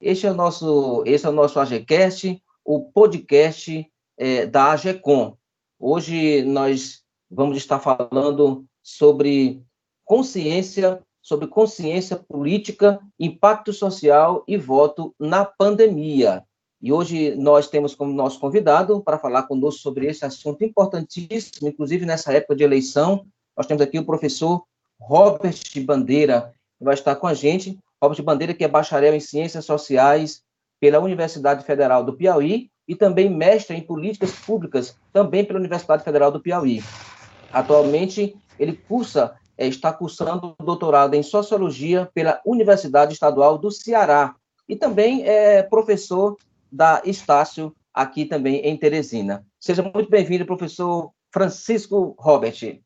Este é o nosso, esse é o nosso AGCast, o podcast é, da AGCOM. Hoje nós vamos estar falando sobre consciência, sobre consciência política, impacto social e voto na pandemia. E hoje nós temos como nosso convidado para falar conosco sobre esse assunto importantíssimo, inclusive nessa época de eleição. Nós temos aqui o professor Robert Bandeira, que vai estar com a gente. Robert Bandeira, que é bacharel em Ciências Sociais pela Universidade Federal do Piauí e também mestre em Políticas Públicas, também pela Universidade Federal do Piauí. Atualmente, ele cursa, é, está cursando doutorado em Sociologia pela Universidade Estadual do Ceará e também é professor da Estácio, aqui também em Teresina. Seja muito bem-vindo, professor Francisco Robert.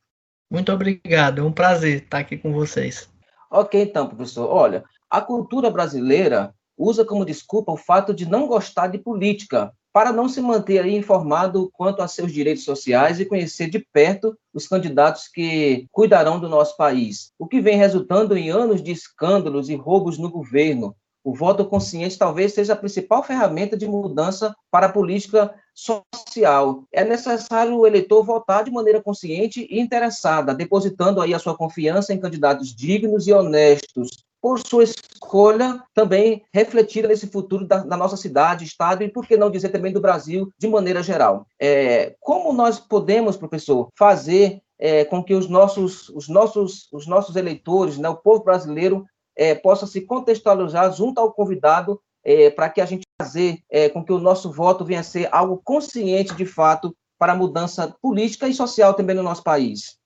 Muito obrigado, é um prazer estar aqui com vocês. Ok, então, professor. Olha, a cultura brasileira usa como desculpa o fato de não gostar de política, para não se manter informado quanto a seus direitos sociais e conhecer de perto os candidatos que cuidarão do nosso país, o que vem resultando em anos de escândalos e roubos no governo, o voto consciente talvez seja a principal ferramenta de mudança para a política social. É necessário o eleitor votar de maneira consciente e interessada, depositando aí a sua confiança em candidatos dignos e honestos, por sua escolha também refletida nesse futuro da, da, nossa cidade, estado e, por que não dizer também do Brasil de maneira geral. É, como nós podemos, professor, fazer é, com que os nossos, os nossos, os nossos eleitores, né, o povo brasileiro, é, possa se contextualizar junto ao convidado é, para que a gente fazer é, com que o nosso voto venha a ser algo consciente de fato para a mudança política e social também no nosso país.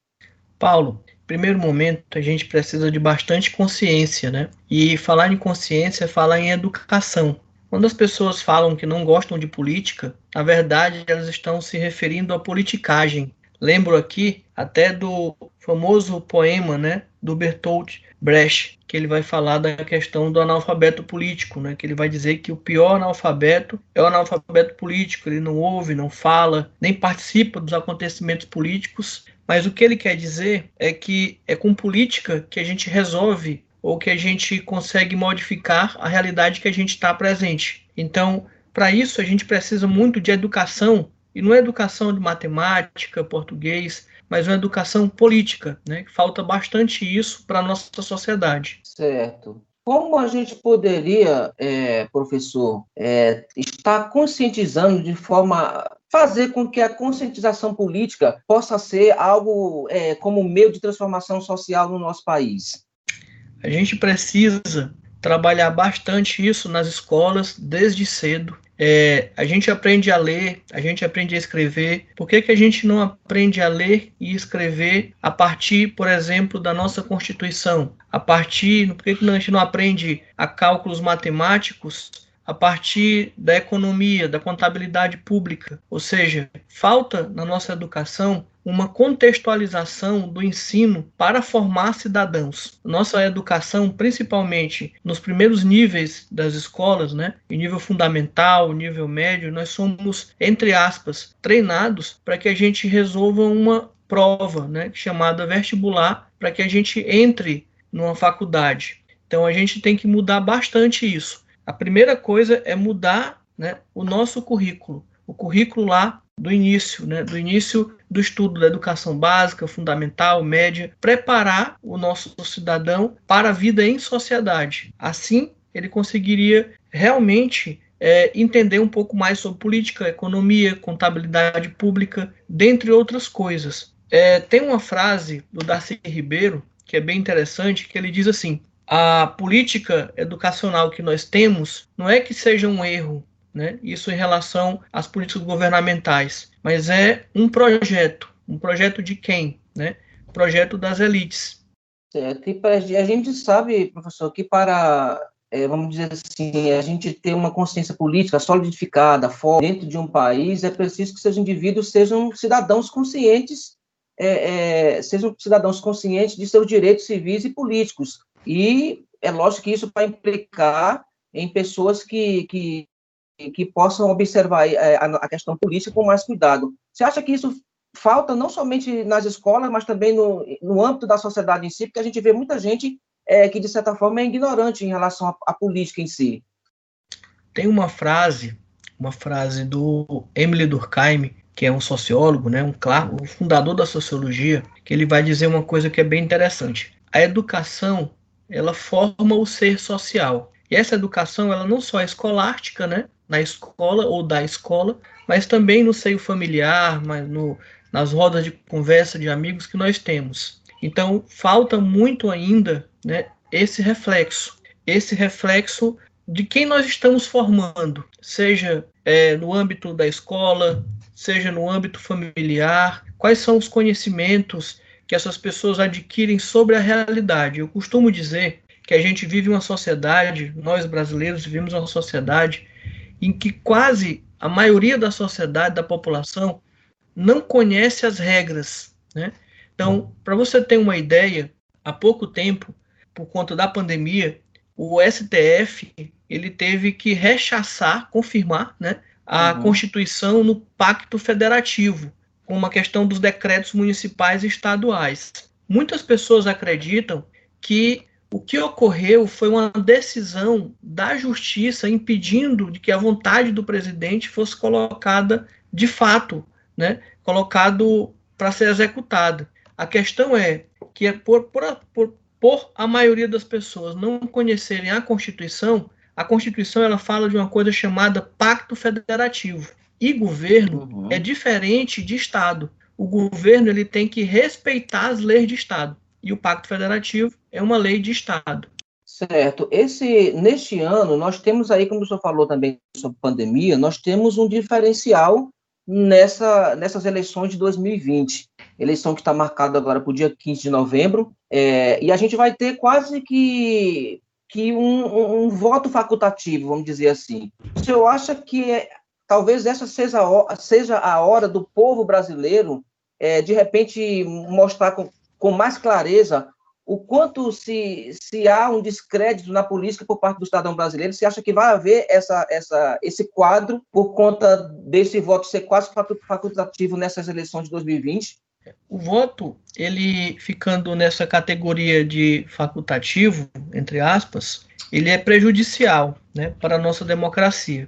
Paulo, primeiro momento a gente precisa de bastante consciência, né? E falar em consciência é falar em educação. Quando as pessoas falam que não gostam de política, na verdade elas estão se referindo à politicagem. Lembro aqui até do famoso poema, né, do Bertolt Brecht, que ele vai falar da questão do analfabeto político, né? que ele vai dizer que o pior analfabeto é o analfabeto político, ele não ouve, não fala, nem participa dos acontecimentos políticos, mas o que ele quer dizer é que é com política que a gente resolve ou que a gente consegue modificar a realidade que a gente está presente. Então, para isso, a gente precisa muito de educação, e não é educação de matemática, português, mas uma educação política, né? Falta bastante isso para a nossa sociedade. Certo. Como a gente poderia, é, professor, é, estar conscientizando de forma fazer com que a conscientização política possa ser algo é, como meio de transformação social no nosso país? A gente precisa trabalhar bastante isso nas escolas desde cedo. É, a gente aprende a ler, a gente aprende a escrever. Por que, que a gente não aprende a ler e escrever a partir, por exemplo, da nossa Constituição? A partir, por que, que a gente não aprende a cálculos matemáticos a partir da economia, da contabilidade pública. Ou seja, falta na nossa educação uma contextualização do ensino para formar cidadãos. Nossa educação, principalmente nos primeiros níveis das escolas, né, em nível fundamental, nível médio, nós somos, entre aspas, treinados para que a gente resolva uma prova, né, chamada vestibular, para que a gente entre numa faculdade. Então a gente tem que mudar bastante isso. A primeira coisa é mudar né, o nosso currículo, o currículo lá do início, né, do início do estudo da educação básica, fundamental, média, preparar o nosso cidadão para a vida em sociedade. Assim, ele conseguiria realmente é, entender um pouco mais sobre política, economia, contabilidade pública, dentre outras coisas. É, tem uma frase do Darcy Ribeiro que é bem interessante, que ele diz assim: a política educacional que nós temos não é que seja um erro, né? Isso em relação às políticas governamentais, mas é um projeto, um projeto de quem, né? Projeto das elites. Certo. E a gente sabe, professor, que para é, vamos dizer assim, a gente ter uma consciência política solidificada, forte dentro de um país, é preciso que seus indivíduos sejam cidadãos conscientes, é, é, sejam cidadãos conscientes de seus direitos civis e políticos, e é lógico que isso vai implicar em pessoas que, que, que possam observar é, a questão política com mais cuidado. Você acha que isso falta não somente nas escolas, mas também no, no âmbito da sociedade em si, porque a gente vê muita gente é, que, de certa forma, é ignorante em relação à, à política em si. tem uma frase, uma frase do Emily Durkheim, que é um sociólogo, né, um claro, o fundador da sociologia, que ele vai dizer uma coisa que é bem interessante. A educação, ela forma o ser social. E essa educação, ela não só é escolástica, né, na escola ou da escola, mas também no seio familiar, no, nas rodas de conversa de amigos que nós temos. Então, falta muito ainda né, esse reflexo, esse reflexo de quem nós estamos formando, seja é, no âmbito da escola, seja no âmbito familiar, quais são os conhecimentos que essas pessoas adquirem sobre a realidade. Eu costumo dizer que a gente vive uma sociedade, nós brasileiros vivemos uma sociedade em que quase a maioria da sociedade, da população, não conhece as regras. Né? Então, para você ter uma ideia, há pouco tempo, por conta da pandemia, o STF ele teve que rechaçar, confirmar, né, a uhum. Constituição no Pacto Federativo, com uma questão dos decretos municipais e estaduais. Muitas pessoas acreditam que o que ocorreu foi uma decisão da justiça impedindo de que a vontade do presidente fosse colocada de fato, né, colocado para ser executada. A questão é que é por, por, por, por a maioria das pessoas não conhecerem a Constituição, a Constituição ela fala de uma coisa chamada Pacto Federativo. E governo uhum. é diferente de Estado. O governo ele tem que respeitar as leis de Estado. E o Pacto Federativo é uma lei de Estado. Certo. Esse, neste ano, nós temos aí, como o senhor falou também sobre pandemia, nós temos um diferencial nessa, nessas eleições de 2020. Eleição que está marcada agora para o dia 15 de novembro. É, e a gente vai ter quase que, que um, um, um, voto facultativo, vamos dizer assim. O senhor acha que é, talvez essa seja a, seja a hora do povo brasileiro, é, de repente, mostrar com, com mais clareza o quanto se, se há um descrédito na política por parte do cidadão brasileiro, você acha que vai haver essa, essa, esse quadro por conta desse voto ser quase facultativo nessas eleições de 2020? O voto, ele ficando nessa categoria de facultativo, entre aspas, ele é prejudicial né, para a nossa democracia.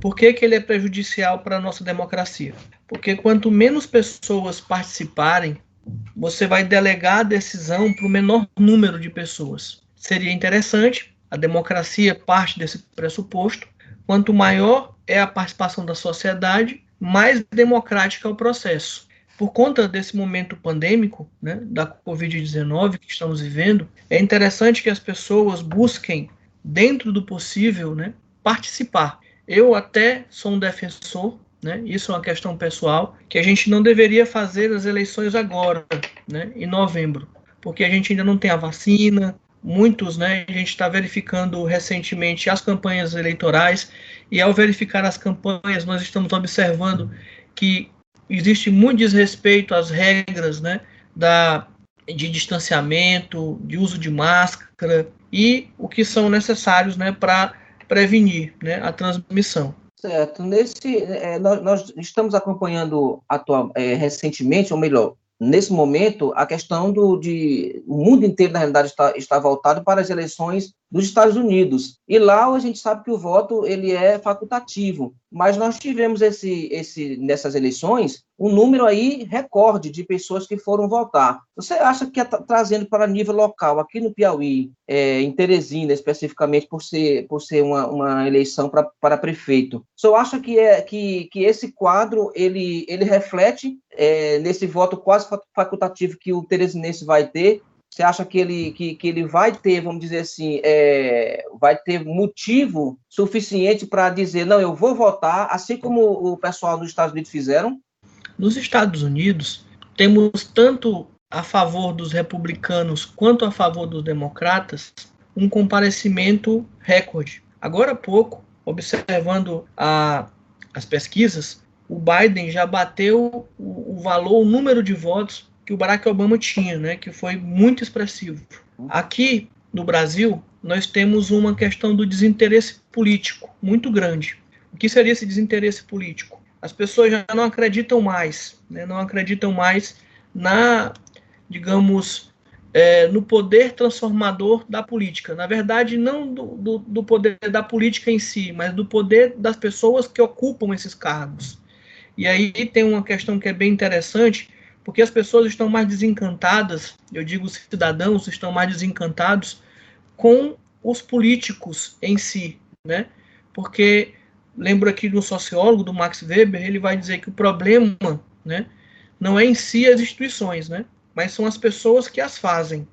Por que, que ele é prejudicial para a nossa democracia? Porque quanto menos pessoas participarem você vai delegar a decisão para o menor número de pessoas. Seria interessante, a democracia parte desse pressuposto. Quanto maior é a participação da sociedade, mais democrático é o processo. Por conta desse momento pandêmico, né, da Covid-19 que estamos vivendo, é interessante que as pessoas busquem, dentro do possível, né, participar. Eu até sou um defensor né? Isso é uma questão pessoal que a gente não deveria fazer as eleições agora, né? em novembro, porque a gente ainda não tem a vacina. Muitos, né? A gente está verificando recentemente as campanhas eleitorais e ao verificar as campanhas nós estamos observando que existe muito desrespeito às regras, né? Da de distanciamento, de uso de máscara e o que são necessários, né? Para prevenir, né? A transmissão. Certo. Nesse, é, nós, nós, estamos acompanhando atual, é, recentemente, ou melhor, nesse momento, a questão do de o mundo inteiro, na realidade, está, está voltado para as eleições dos Estados Unidos. E lá a gente sabe que o voto ele é facultativo, mas nós tivemos esse, esse nessas eleições um número aí recorde de pessoas que foram votar. Você acha que é trazendo para nível local, aqui no Piauí, é, em Teresina especificamente, por ser, por ser uma, uma eleição pra, para prefeito, você acha que, é, que, que esse quadro ele, ele reflete é, nesse voto quase facultativo que o teresinense vai ter você acha que ele, que, que ele vai ter, vamos dizer assim, é, vai ter motivo suficiente para dizer, não, eu vou votar, assim como o pessoal nos Estados Unidos fizeram? Nos Estados Unidos, temos tanto a favor dos republicanos quanto a favor dos democratas um comparecimento recorde. Agora há pouco, observando a, as pesquisas, o Biden já bateu o, o valor, o número de votos que o Barack Obama tinha, né, que foi muito expressivo. Aqui no Brasil, nós temos uma questão do desinteresse político muito grande. O que seria esse desinteresse político? As pessoas já não acreditam mais, né, não acreditam mais na, digamos, é, no poder transformador da política. Na verdade, não do, do, do, poder da política em si, mas do poder das pessoas que ocupam esses cargos. E aí tem uma questão que é bem interessante, porque as pessoas estão mais desencantadas, eu digo os cidadãos estão mais desencantados com os políticos em si, né? Porque lembro aqui do sociólogo, do Max Weber, ele vai dizer que o problema, né, não é em si as instituições, né? mas são as pessoas que as fazem.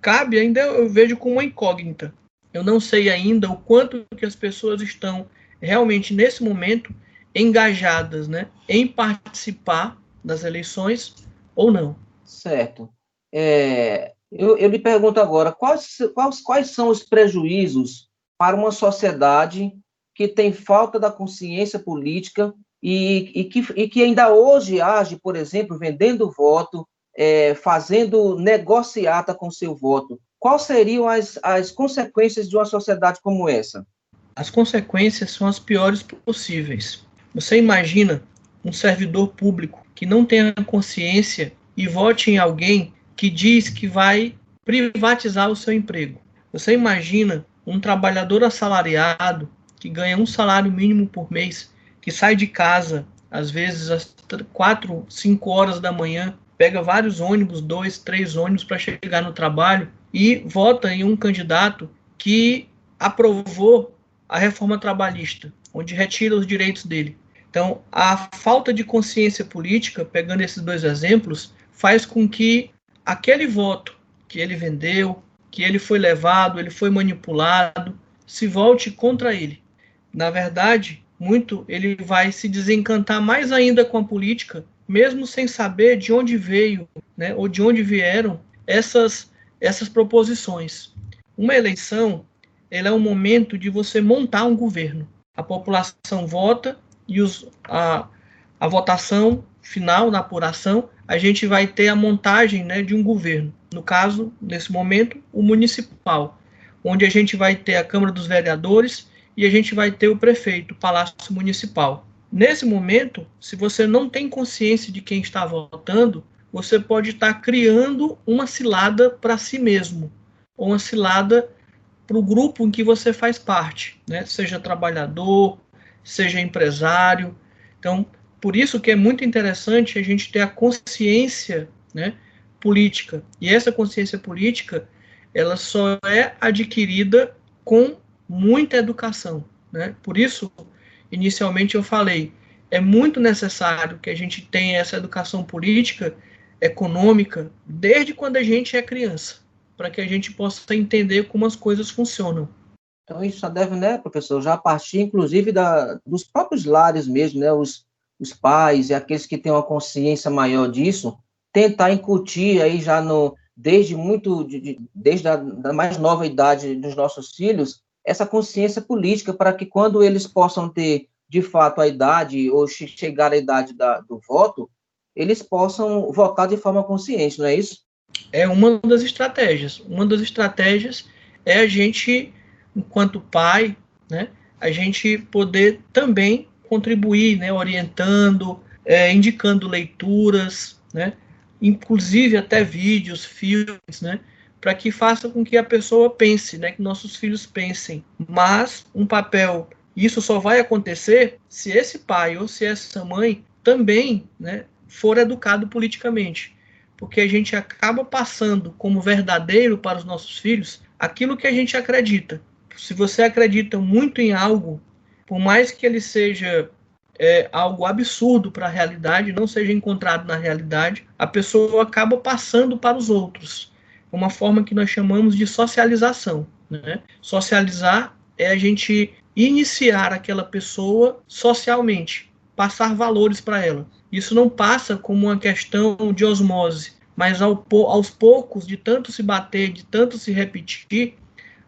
Cabe ainda, eu vejo como uma incógnita. Eu não sei ainda o quanto que as pessoas estão realmente nesse momento engajadas, né, em participar das eleições ou não. Certo. É, eu, eu lhe pergunto agora, quais, quais, quais são os prejuízos para uma sociedade que tem falta da consciência política e, e, que, e que ainda hoje age, por exemplo, vendendo voto, é, fazendo negociata com seu voto, quais seriam as, as consequências de uma sociedade como essa? As consequências são as piores possíveis. Você imagina um servidor público que não tenha consciência e vote em alguém que diz que vai privatizar o seu emprego. Você imagina um trabalhador assalariado que ganha um salário mínimo por mês, que sai de casa às vezes às 4, 5 horas da manhã pega vários ônibus, dois, três ônibus para chegar no trabalho e vota em um candidato que aprovou a reforma trabalhista, onde retira os direitos dele. Então, a falta de consciência política, pegando esses dois exemplos, faz com que aquele voto que ele vendeu, que ele foi levado, ele foi manipulado, se volte contra ele. Na verdade, muito ele vai se desencantar mais ainda com a política mesmo sem saber de onde veio, né, ou de onde vieram essas essas proposições. Uma eleição, ela é um momento de você montar um governo. A população vota e os, a, a votação final, na apuração, a gente vai ter a montagem né, de um governo. No caso, nesse momento, o municipal, onde a gente vai ter a Câmara dos Vereadores e a gente vai ter o prefeito, o Palácio Municipal. Nesse momento, se você não tem consciência de quem está votando, você pode estar criando uma cilada para si mesmo, ou uma cilada para o grupo em que você faz parte, né? seja trabalhador, seja empresário. Então, por isso que é muito interessante a gente ter a consciência né, política. E essa consciência política, ela só é adquirida com muita educação. Né? Por isso, inicialmente eu falei, é muito necessário que a gente tenha essa educação política, econômica, desde quando a gente é criança, para que a gente possa entender como as coisas funcionam. Então isso já deve, né, professor, já partir inclusive da, dos próprios lares mesmo, né, os, os pais e aqueles que têm uma consciência maior disso, tentar incutir aí já no desde muito de, de, desde a da mais nova idade dos nossos filhos essa consciência política para que quando eles possam ter de fato a idade ou chegar à idade da, do voto, eles possam votar de forma consciente, não é isso? É uma das estratégias. Uma das estratégias é a gente, enquanto pai, né, a gente poder também contribuir, né, orientando, é, indicando leituras, né, inclusive até vídeos, filmes, né, para que faça com que a pessoa pense, né, que nossos filhos pensem. Mas um papel, isso só vai acontecer se esse pai ou se essa mãe também, né, for educado politicamente, porque a gente acaba passando como verdadeiro para os nossos filhos aquilo que a gente acredita. Se você acredita muito em algo, por mais que ele seja é, algo absurdo para a realidade, não seja encontrado na realidade, a pessoa acaba passando para os outros uma forma que nós chamamos de socialização. Né? Socializar é a gente iniciar aquela pessoa socialmente, passar valores para ela. Isso não passa como uma questão de osmose, mas ao, aos poucos, de tanto se bater, de tanto se repetir,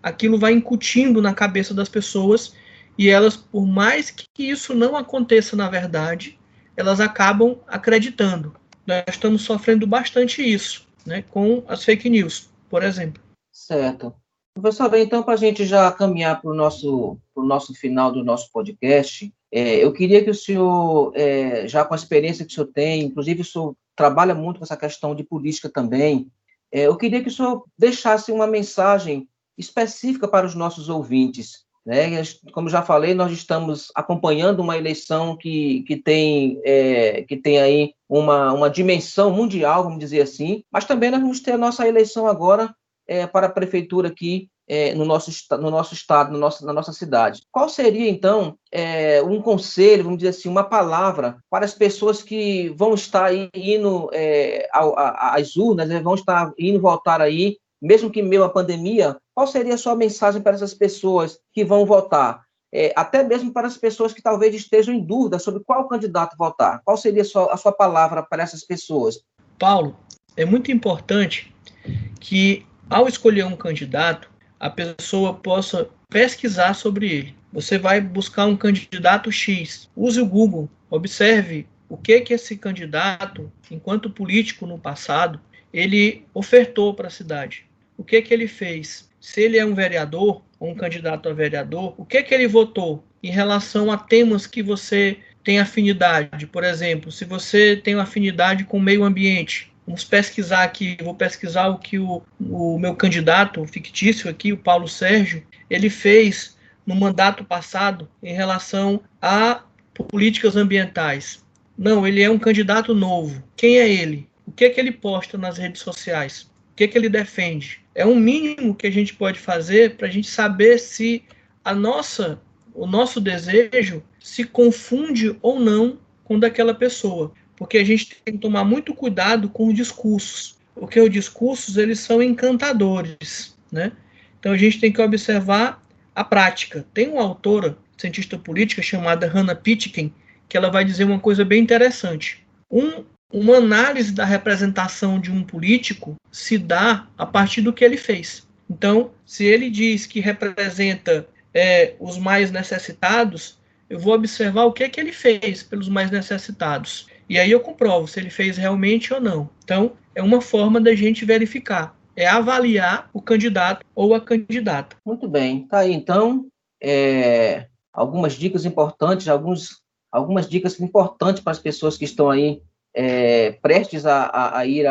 aquilo vai incutindo na cabeça das pessoas e elas, por mais que isso não aconteça na verdade, elas acabam acreditando. Nós estamos sofrendo bastante isso né, com as fake news, por exemplo. Certo. Professor, então, para a gente já caminhar para o nosso, nosso final do nosso podcast, é, eu queria que o senhor, é, já com a experiência que o senhor tem, inclusive o senhor trabalha muito com essa questão de política também, é, eu queria que o senhor deixasse uma mensagem específica para os nossos ouvintes. Né? Como já falei, nós estamos acompanhando uma eleição que, que, tem, é, que tem aí uma, uma dimensão mundial, vamos dizer assim, mas também nós vamos ter a nossa eleição agora é, para a prefeitura aqui é, no, nosso, no nosso estado, no nosso, na nossa cidade. Qual seria, então, é, um conselho, vamos dizer assim, uma palavra para as pessoas que vão estar indo é, às urnas, né, vão estar indo votar aí mesmo que meio à pandemia, qual seria a sua mensagem para essas pessoas que vão votar? É, até mesmo para as pessoas que talvez estejam em dúvida sobre qual candidato votar. Qual seria a sua, a sua palavra para essas pessoas? Paulo, é muito importante que, ao escolher um candidato, a pessoa possa pesquisar sobre ele. Você vai buscar um candidato X, use o Google, observe o que que esse candidato, enquanto político no passado, ele ofertou para a cidade o que que ele fez? Se ele é um vereador ou um candidato a vereador, o que que ele votou em relação a temas que você tem afinidade? Por exemplo, se você tem afinidade com o meio ambiente, vamos pesquisar aqui, vou pesquisar o que o, o meu candidato fictício aqui, o Paulo Sérgio, ele fez no mandato passado em relação a políticas ambientais. Não, ele é um candidato novo. Quem é ele? O que é que ele posta nas redes sociais? O que que ele defende? é um mínimo que a gente pode fazer para a gente saber se a nossa, o nosso desejo se confunde ou não com daquela pessoa, porque a gente tem que tomar muito cuidado com os discursos, porque os discursos eles são encantadores, né? Então a gente tem que observar a prática. Tem uma autora, cientista política chamada Hannah Pitkin, que ela vai dizer uma coisa bem interessante. Um uma análise da representação de um político se dá a partir do que ele fez. Então, se ele diz que representa é, os mais necessitados, eu vou observar o que é que ele fez pelos mais necessitados. E aí eu comprovo se ele fez realmente ou não. Então, é uma forma da gente verificar. É avaliar o candidato ou a candidata. Muito bem. Tá aí, então, é, algumas dicas importantes, alguns, algumas dicas importantes para as pessoas que estão aí é, prestes a, a, a ir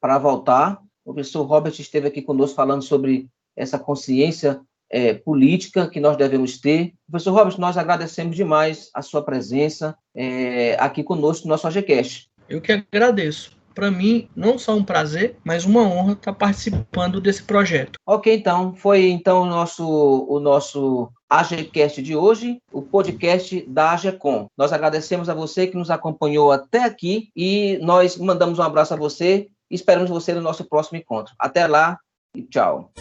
para voltar. O professor Robert esteve aqui conosco falando sobre essa consciência é, política que nós devemos ter. Professor Robert, nós agradecemos demais a sua presença é, aqui conosco no nosso AGCast. Eu que agradeço. Para mim, não só um prazer, mas uma honra estar participando desse projeto. Ok, então. Foi então o nosso, o nosso AGCast de hoje, o podcast da AGECOM. Nós agradecemos a você que nos acompanhou até aqui e nós mandamos um abraço a você esperamos você no nosso próximo encontro. Até lá e tchau.